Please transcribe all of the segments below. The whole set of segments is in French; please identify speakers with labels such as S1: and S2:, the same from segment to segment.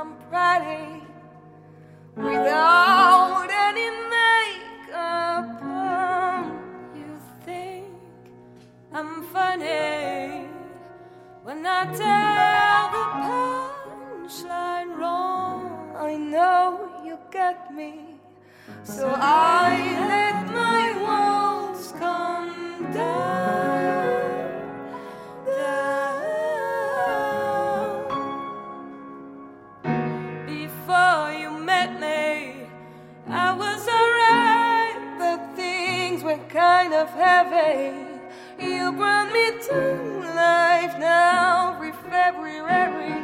S1: I'm pretty without any makeup on. You think I'm funny when I tell the punchline wrong. I know you get me. kind of heaven. You brought me to life now every February.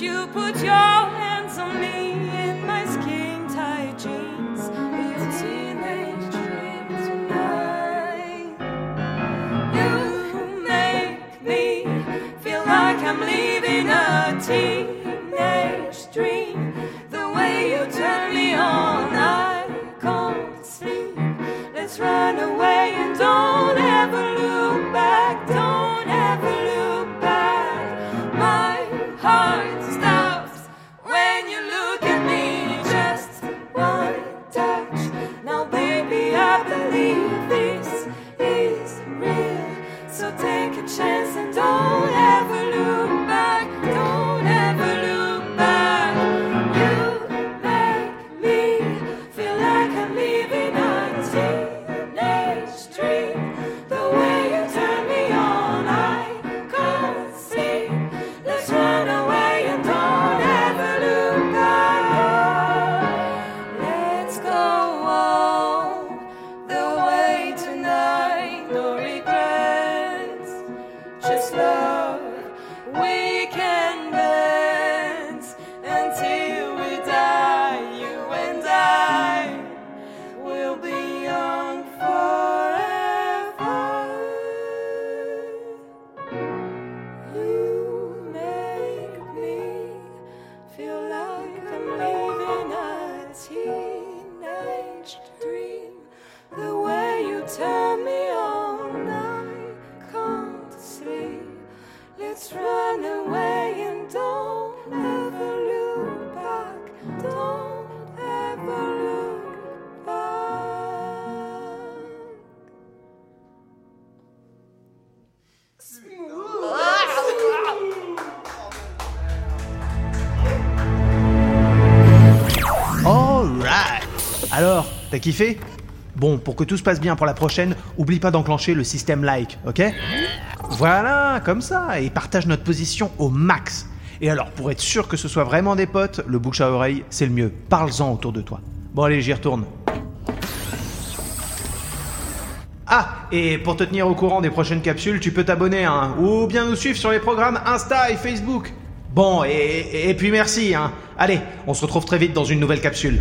S1: you put your Let's run away and don't ever look back. Don't ever look back. Smooth.
S2: Alright. Alors, t'as kiffé? Bon, pour que tout se passe bien pour la prochaine, oublie pas d'enclencher le système like, ok? Voilà, comme ça, et partage notre position au max. Et alors, pour être sûr que ce soit vraiment des potes, le bouche à oreille, c'est le mieux. Parles-en autour de toi. Bon, allez, j'y retourne. Ah, et pour te tenir au courant des prochaines capsules, tu peux t'abonner, hein, ou bien nous suivre sur les programmes Insta et Facebook. Bon, et, et puis merci, hein. Allez, on se retrouve très vite dans une nouvelle capsule.